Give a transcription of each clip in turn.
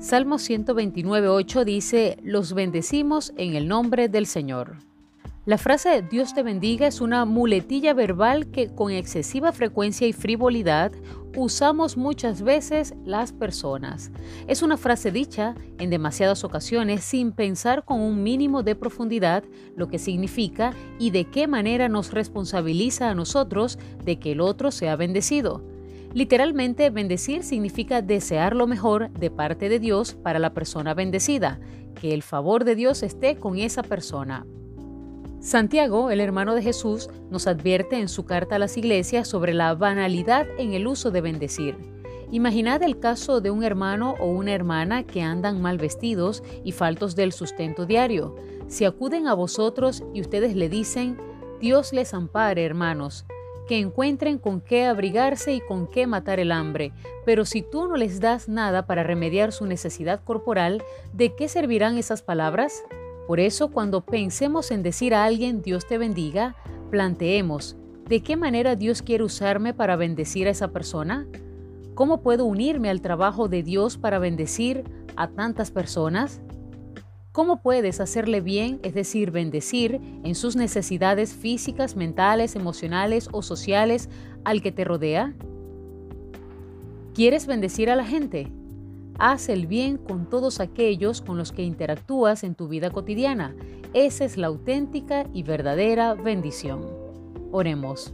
Salmo 129.8 dice, los bendecimos en el nombre del Señor. La frase Dios te bendiga es una muletilla verbal que con excesiva frecuencia y frivolidad usamos muchas veces las personas. Es una frase dicha en demasiadas ocasiones sin pensar con un mínimo de profundidad lo que significa y de qué manera nos responsabiliza a nosotros de que el otro sea bendecido. Literalmente, bendecir significa desear lo mejor de parte de Dios para la persona bendecida, que el favor de Dios esté con esa persona. Santiago, el hermano de Jesús, nos advierte en su carta a las iglesias sobre la banalidad en el uso de bendecir. Imaginad el caso de un hermano o una hermana que andan mal vestidos y faltos del sustento diario. Si acuden a vosotros y ustedes le dicen, Dios les ampare, hermanos, que encuentren con qué abrigarse y con qué matar el hambre, pero si tú no les das nada para remediar su necesidad corporal, ¿de qué servirán esas palabras? Por eso cuando pensemos en decir a alguien Dios te bendiga, planteemos, ¿de qué manera Dios quiere usarme para bendecir a esa persona? ¿Cómo puedo unirme al trabajo de Dios para bendecir a tantas personas? ¿Cómo puedes hacerle bien, es decir, bendecir en sus necesidades físicas, mentales, emocionales o sociales al que te rodea? ¿Quieres bendecir a la gente? Haz el bien con todos aquellos con los que interactúas en tu vida cotidiana. Esa es la auténtica y verdadera bendición. Oremos.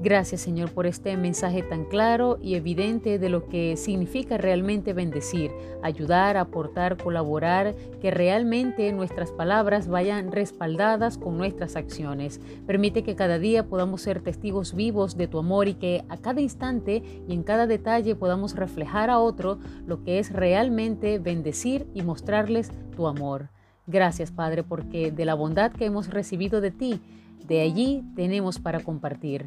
Gracias Señor por este mensaje tan claro y evidente de lo que significa realmente bendecir, ayudar, aportar, colaborar, que realmente nuestras palabras vayan respaldadas con nuestras acciones. Permite que cada día podamos ser testigos vivos de tu amor y que a cada instante y en cada detalle podamos reflejar a otro lo que es realmente bendecir y mostrarles tu amor. Gracias Padre porque de la bondad que hemos recibido de ti, de allí tenemos para compartir.